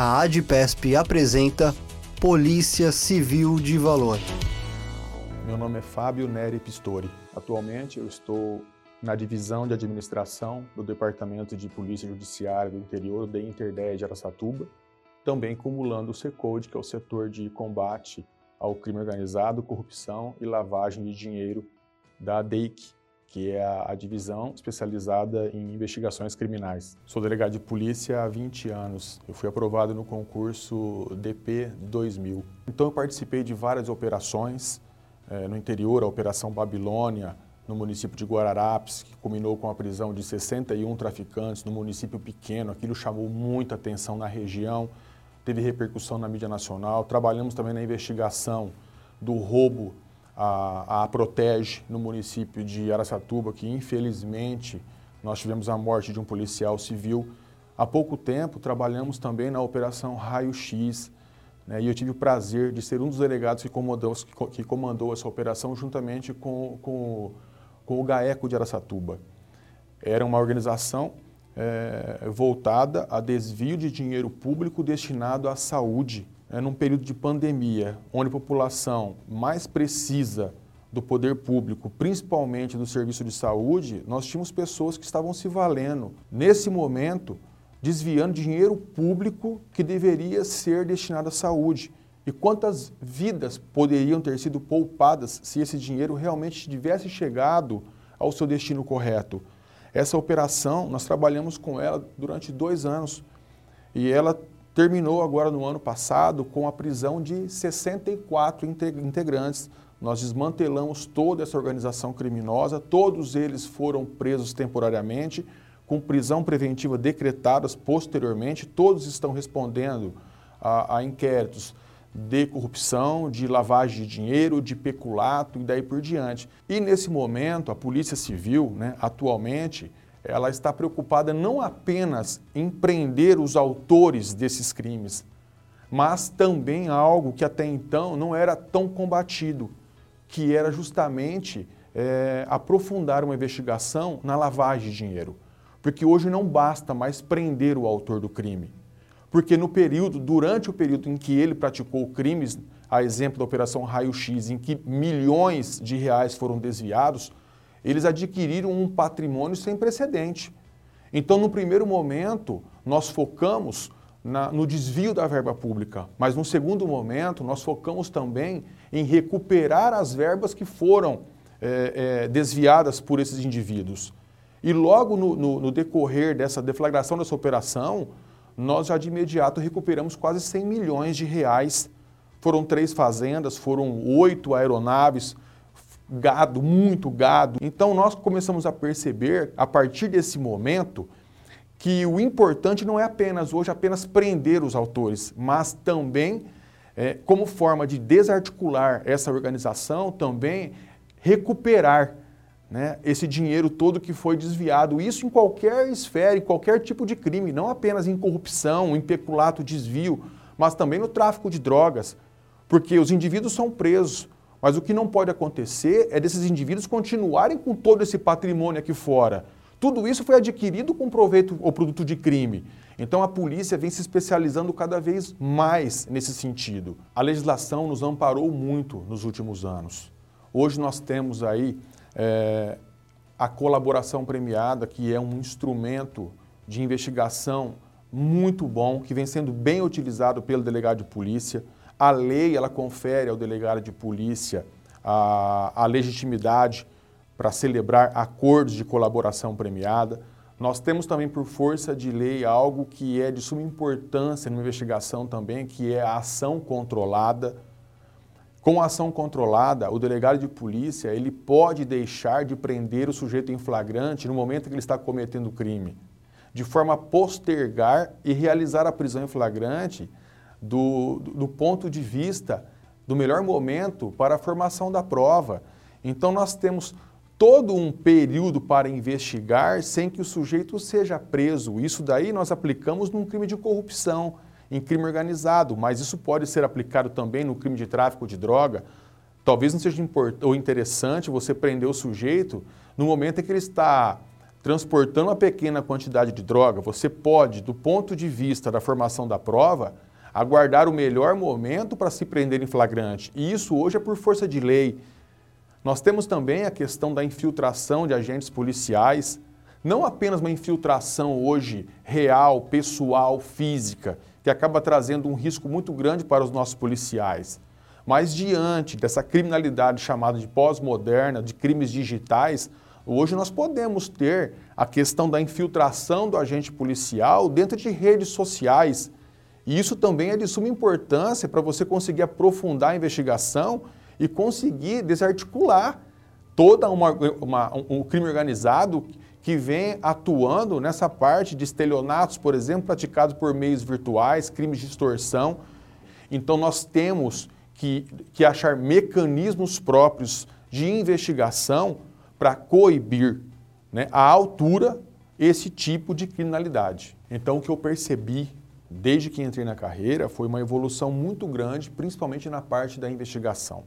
a ADPESP apresenta Polícia Civil de Valor. Meu nome é Fábio Neri Pistori. Atualmente eu estou na divisão de administração do Departamento de Polícia Judiciária do Interior da Interdea de Aracatuba, também cumulando o CECODE, que é o setor de combate ao crime organizado, corrupção e lavagem de dinheiro da DEIC, que é a, divisão especializada em investigações criminais. Sou delegado de polícia há 20 anos. Eu fui aprovado no concurso DP 2000. Então eu participei de várias operações eh, no interior, a Operação Babilônia, no município de Guararapes, que culminou com a prisão de 61 traficantes no município pequeno. Aquilo chamou muita atenção na região, teve repercussão na mídia nacional. Trabalhamos também na investigação do roubo a, a Protege, no município de Araçatuba, que infelizmente nós tivemos a morte de um policial civil. Há pouco tempo trabalhamos também na Operação Raio X, né, e eu tive o prazer de ser um dos delegados que comandou, que comandou essa operação juntamente com, com, com o GAECO de Araçatuba. Era uma organização é, voltada a desvio de dinheiro público destinado à saúde é, num período de pandemia, onde a população mais precisa do poder público, principalmente do serviço de saúde, nós tínhamos pessoas que estavam se valendo, nesse momento, desviando dinheiro público que deveria ser destinado à saúde. E quantas vidas poderiam ter sido poupadas se esse dinheiro realmente tivesse chegado ao seu destino correto? Essa operação, nós trabalhamos com ela durante dois anos e ela terminou agora no ano passado com a prisão de 64 integrantes. Nós desmantelamos toda essa organização criminosa, todos eles foram presos temporariamente, com prisão preventiva decretadas posteriormente, todos estão respondendo a, a inquéritos de corrupção, de lavagem de dinheiro, de peculato e daí por diante. E nesse momento, a Polícia Civil, né, atualmente, ela está preocupada não apenas em prender os autores desses crimes, mas também algo que até então não era tão combatido, que era justamente é, aprofundar uma investigação na lavagem de dinheiro. Porque hoje não basta mais prender o autor do crime. Porque no período, durante o período em que ele praticou crimes, a exemplo da Operação Raio X, em que milhões de reais foram desviados, eles adquiriram um patrimônio sem precedente. Então, no primeiro momento, nós focamos na, no desvio da verba pública, mas no segundo momento, nós focamos também em recuperar as verbas que foram é, é, desviadas por esses indivíduos. E logo no, no, no, decorrer dessa deflagração dessa operação, nós já de imediato recuperamos quase 100 milhões de reais. Foram três fazendas, foram oito aeronaves, gado, muito gado. Então nós começamos a perceber, a partir desse momento, que o importante não é apenas hoje apenas prender os autores, mas também, é, como forma de desarticular essa organização, também recuperar né, esse dinheiro todo que foi desviado. Isso em qualquer esfera, em qualquer tipo de crime, não apenas em corrupção, em peculato, desvio, mas também no tráfico de drogas, porque os indivíduos são presos, mas o que não pode acontecer é desses indivíduos continuarem com todo esse patrimônio aqui fora. Tudo isso foi adquirido com proveito ou produto de crime. Então a polícia vem se especializando cada vez mais nesse sentido. A legislação nos amparou muito nos últimos anos. Hoje nós temos aí é, a colaboração premiada, que é um instrumento de investigação muito bom, que vem sendo bem utilizado pelo delegado de polícia. A lei ela confere ao delegado de polícia a, a legitimidade para celebrar acordos de colaboração premiada. Nós temos também, por força de lei, algo que é de suma importância numa investigação também, que é a ação controlada. Com a ação controlada, o delegado de polícia ele pode deixar de prender o sujeito em flagrante no momento que ele está cometendo o crime, de forma a postergar e realizar a prisão em flagrante do, do ponto de vista do melhor momento para a formação da prova. Então, nós temos todo um período para investigar sem que o sujeito seja preso. Isso daí nós aplicamos num crime de corrupção, em crime organizado, mas isso pode ser aplicado também no crime de tráfico de droga. Talvez não seja ou interessante você prender o sujeito no momento em que ele está transportando uma pequena quantidade de droga, você pode, do ponto de vista da formação da prova, aguardar o melhor momento para se prender em flagrante. E isso hoje é por força de lei. Nós temos também a questão da infiltração de agentes policiais, não apenas uma infiltração hoje real, pessoal, física, que acaba trazendo um risco muito grande para os nossos policiais. Mas diante dessa criminalidade chamada de pós-moderna, de crimes digitais, hoje nós podemos ter a questão da infiltração do agente policial dentro de redes sociais. E isso também é de suma importância para você conseguir aprofundar a investigação e conseguir desarticular toda uma, uma, um crime organizado que vem atuando nessa parte de estelionatos, por exemplo, praticados por meios virtuais, crimes de extorsão. Então nós temos que, que achar mecanismos próprios de investigação para coibir né, à altura esse tipo de criminalidade. Então o que eu percebi desde que entrei na carreira foi uma evolução muito grande, principalmente na parte da investigação.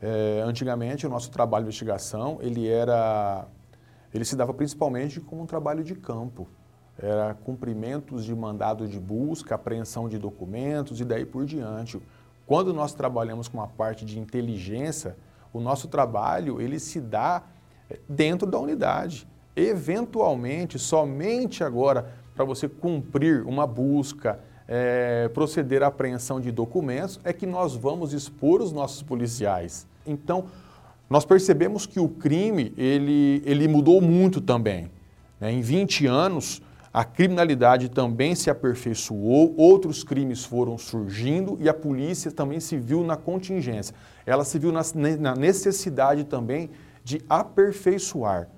É, antigamente, o nosso trabalho de investigação, ele era, ele se dava principalmente como um trabalho de campo. Era cumprimentos de mandados de busca, apreensão de documentos e daí por diante. Quando nós trabalhamos com a parte de inteligência, o nosso trabalho, ele se dá é, dentro da unidade. Eventualmente, somente agora, para você cumprir uma busca, é, proceder à apreensão de documentos, é que nós vamos expor os nossos policiais. Então, nós percebemos que o crime ele, ele mudou muito também. Né? Em 20 anos, a criminalidade também se aperfeiçoou, outros crimes foram surgindo e a polícia também se viu na contingência. Ela se viu na, na necessidade também de aperfeiçoar.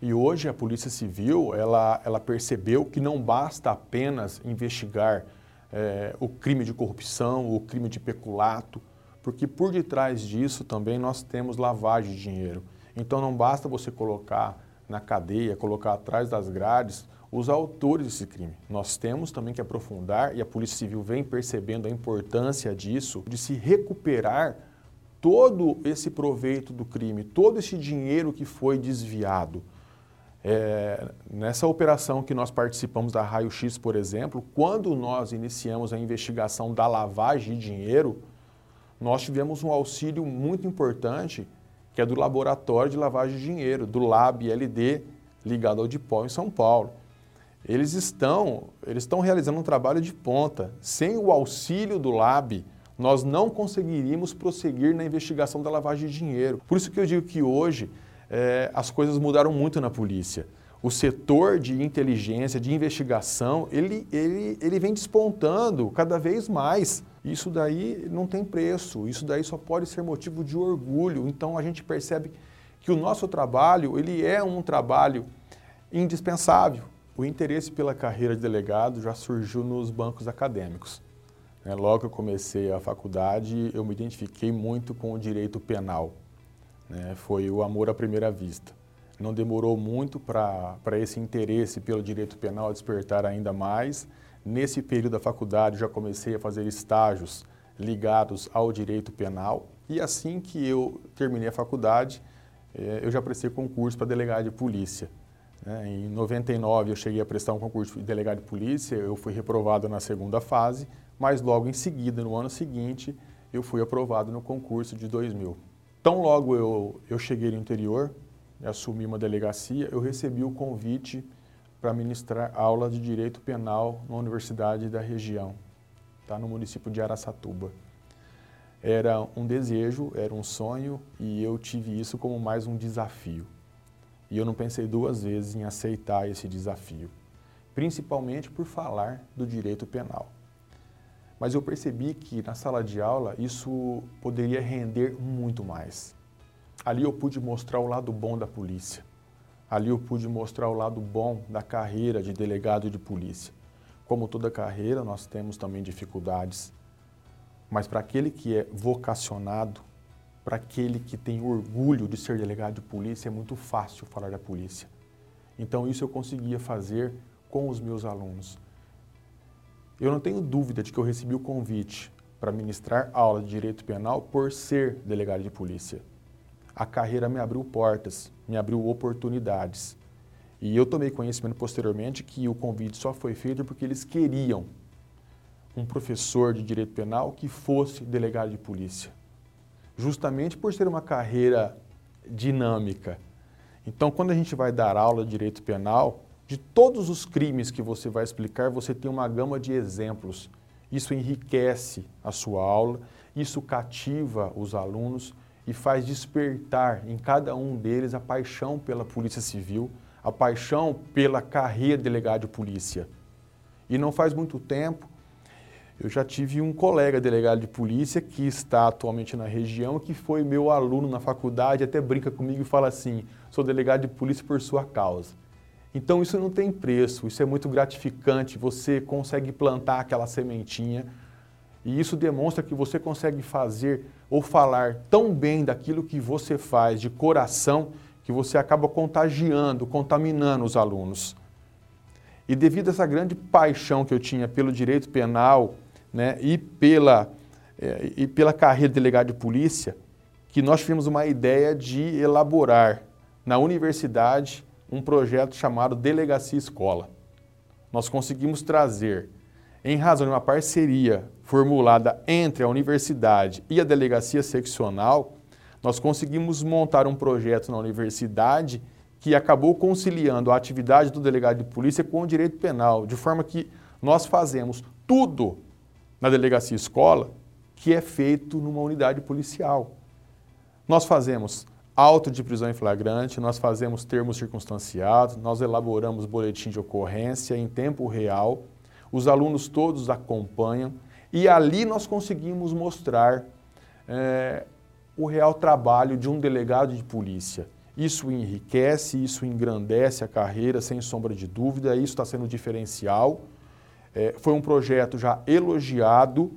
E hoje a Polícia Civil ela, ela percebeu que não basta apenas investigar é, o crime de corrupção, o crime de peculato, porque por detrás disso também nós temos lavagem de dinheiro. Então não basta você colocar na cadeia, colocar atrás das grades os autores desse crime. Nós temos também que aprofundar, e a Polícia Civil vem percebendo a importância disso, de se recuperar todo esse proveito do crime, todo esse dinheiro que foi desviado. É, nessa operação que nós participamos da Raio X, por exemplo, quando nós iniciamos a investigação da lavagem de dinheiro, nós tivemos um auxílio muito importante, que é do Laboratório de Lavagem de Dinheiro, do LAB LD, ligado ao DIPOL em São Paulo. Eles estão, eles estão realizando um trabalho de ponta. Sem o auxílio do LAB, nós não conseguiríamos prosseguir na investigação da lavagem de dinheiro. Por isso que eu digo que hoje é, as coisas mudaram muito na polícia. O setor de inteligência, de investigação, ele, ele, ele vem despontando cada vez mais. Isso daí não tem preço, isso daí só pode ser motivo de orgulho. Então a gente percebe que o nosso trabalho, ele é um trabalho indispensável. O interesse pela carreira de delegado já surgiu nos bancos acadêmicos. Né, logo que eu comecei a faculdade, eu me identifiquei muito com o direito penal. Né? Foi o amor à primeira vista. Não demorou muito para esse interesse pelo direito penal despertar ainda mais. Nesse período da faculdade, já comecei a fazer estágios ligados ao direito penal. E assim que eu terminei a faculdade, eh, eu já prestei concurso para delegado de polícia. Né? Em 99 eu cheguei a prestar um concurso de delegado de polícia, eu fui reprovado na segunda fase, mas logo em seguida, no ano seguinte, eu fui aprovado no concurso de 2000. Tão logo eu, eu cheguei no interior, assumi uma delegacia, eu recebi o convite para ministrar aula de Direito Penal na Universidade da região, tá, no município de Araçatuba. Era um desejo, era um sonho e eu tive isso como mais um desafio. E eu não pensei duas vezes em aceitar esse desafio, principalmente por falar do direito penal. Mas eu percebi que na sala de aula isso poderia render muito mais. Ali eu pude mostrar o lado bom da polícia. Ali eu pude mostrar o lado bom da carreira de delegado de polícia. Como toda carreira, nós temos também dificuldades. Mas para aquele que é vocacionado, para aquele que tem orgulho de ser delegado de polícia, é muito fácil falar da polícia. Então, isso eu conseguia fazer com os meus alunos. Eu não tenho dúvida de que eu recebi o convite para ministrar aula de direito penal por ser delegado de polícia. A carreira me abriu portas, me abriu oportunidades. E eu tomei conhecimento posteriormente que o convite só foi feito porque eles queriam um professor de direito penal que fosse delegado de polícia. Justamente por ser uma carreira dinâmica. Então, quando a gente vai dar aula de direito penal, de todos os crimes que você vai explicar, você tem uma gama de exemplos. Isso enriquece a sua aula, isso cativa os alunos e faz despertar em cada um deles a paixão pela Polícia Civil, a paixão pela carreira de delegado de polícia. E não faz muito tempo, eu já tive um colega delegado de polícia que está atualmente na região, que foi meu aluno na faculdade, até brinca comigo e fala assim: sou delegado de polícia por sua causa. Então isso não tem preço, isso é muito gratificante, você consegue plantar aquela sementinha e isso demonstra que você consegue fazer ou falar tão bem daquilo que você faz de coração que você acaba contagiando, contaminando os alunos. E devido a essa grande paixão que eu tinha pelo direito penal né, e, pela, é, e pela carreira de delegado de polícia, que nós tivemos uma ideia de elaborar na universidade um projeto chamado Delegacia Escola. Nós conseguimos trazer, em razão de uma parceria formulada entre a universidade e a delegacia seccional, nós conseguimos montar um projeto na universidade que acabou conciliando a atividade do delegado de polícia com o direito penal, de forma que nós fazemos tudo na delegacia escola que é feito numa unidade policial. Nós fazemos auto de prisão em flagrante, nós fazemos termos circunstanciados, nós elaboramos boletim de ocorrência em tempo real, os alunos todos acompanham e ali nós conseguimos mostrar é, o real trabalho de um delegado de polícia. Isso enriquece, isso engrandece a carreira, sem sombra de dúvida, isso está sendo diferencial. É, foi um projeto já elogiado,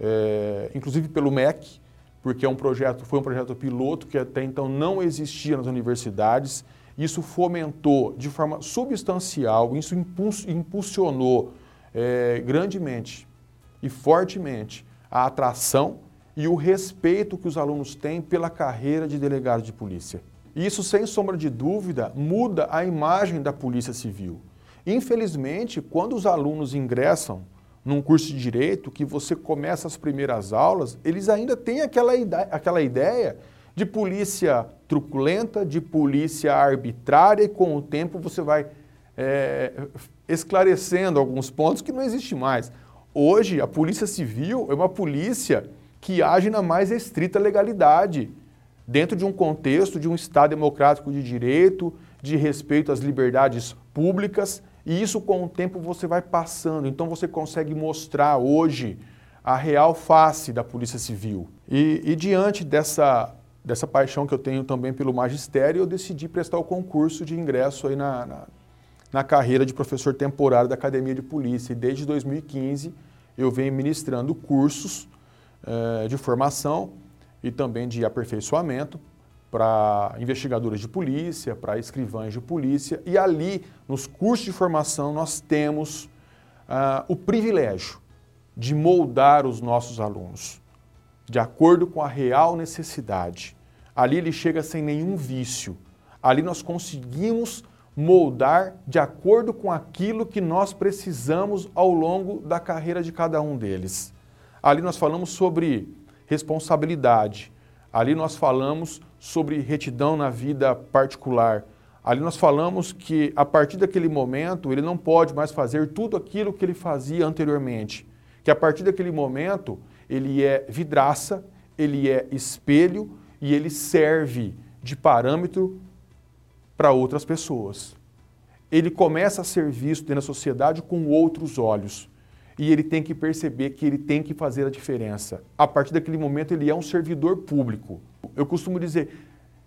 é, inclusive pelo MEC, porque é um projeto, foi um projeto piloto que até então não existia nas universidades. Isso fomentou de forma substancial, isso impulsionou é, grandemente e fortemente a atração e o respeito que os alunos têm pela carreira de delegado de polícia. Isso, sem sombra de dúvida, muda a imagem da Polícia Civil. Infelizmente, quando os alunos ingressam num curso de direito, que você começa as primeiras aulas, eles ainda têm aquela, aquela ideia de polícia truculenta, de polícia arbitrária, e com o tempo você vai é, esclarecendo alguns pontos que não existe mais. Hoje, a Polícia Civil é uma polícia que age na mais estrita legalidade, dentro de um contexto de um Estado democrático de direito, de respeito às liberdades públicas, e isso com o tempo você vai passando. Então você consegue mostrar hoje a real face da Polícia Civil. E, e diante dessa, dessa paixão que eu tenho também pelo magistério, eu decidi prestar o concurso de ingresso aí na, na, na carreira de professor temporário da Academia de Polícia. E desde 2015 eu venho ministrando cursos eh, de formação e também de aperfeiçoamento para investigadores de polícia, para escrivães de polícia. E ali, nos cursos de formação, nós temos uh, o privilégio de moldar os nossos alunos de acordo com a real necessidade. Ali ele chega sem nenhum vício. Ali nós conseguimos moldar de acordo com aquilo que nós precisamos ao longo da carreira de cada um deles. Ali nós falamos sobre responsabilidade. Ali nós falamos sobre retidão na vida particular. Ali nós falamos que a partir daquele momento ele não pode mais fazer tudo aquilo que ele fazia anteriormente. Que a partir daquele momento ele é vidraça, ele é espelho e ele serve de parâmetro para outras pessoas. Ele começa a ser visto dentro da sociedade com outros olhos e ele tem que perceber que ele tem que fazer a diferença. A partir daquele momento, ele é um servidor público. Eu costumo dizer: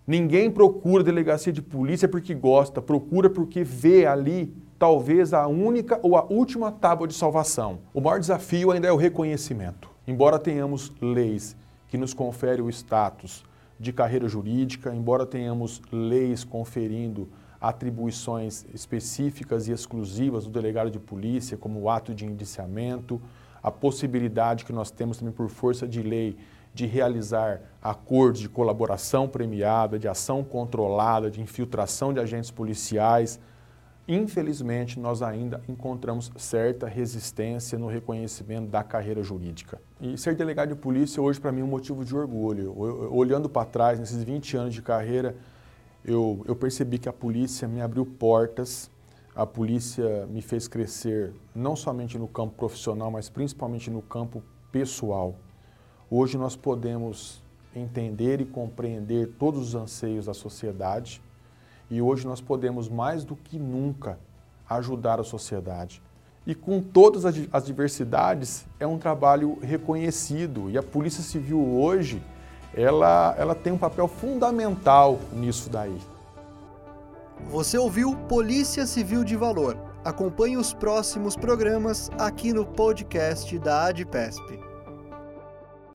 ninguém procura delegacia de polícia porque gosta, procura porque vê ali talvez a única ou a última tábua de salvação. O maior desafio ainda é o reconhecimento. Embora tenhamos leis que nos conferem o status de carreira jurídica, embora tenhamos leis conferindo atribuições específicas e exclusivas do delegado de polícia, como o ato de indiciamento, a possibilidade que nós temos também por força de lei de realizar acordos de colaboração premiada, de ação controlada, de infiltração de agentes policiais. infelizmente, nós ainda encontramos certa resistência no reconhecimento da carreira jurídica. E ser delegado de polícia hoje para mim é um motivo de orgulho. Olhando para trás, nesses 20 anos de carreira, eu, eu percebi que a polícia me abriu portas, a polícia me fez crescer não somente no campo profissional, mas principalmente no campo pessoal. Hoje nós podemos entender e compreender todos os anseios da sociedade e hoje nós podemos mais do que nunca ajudar a sociedade. E com todas as diversidades, é um trabalho reconhecido e a Polícia Civil hoje, ela, ela tem um papel fundamental nisso daí. Você ouviu Polícia Civil de Valor. Acompanhe os próximos programas aqui no podcast da ADPESP.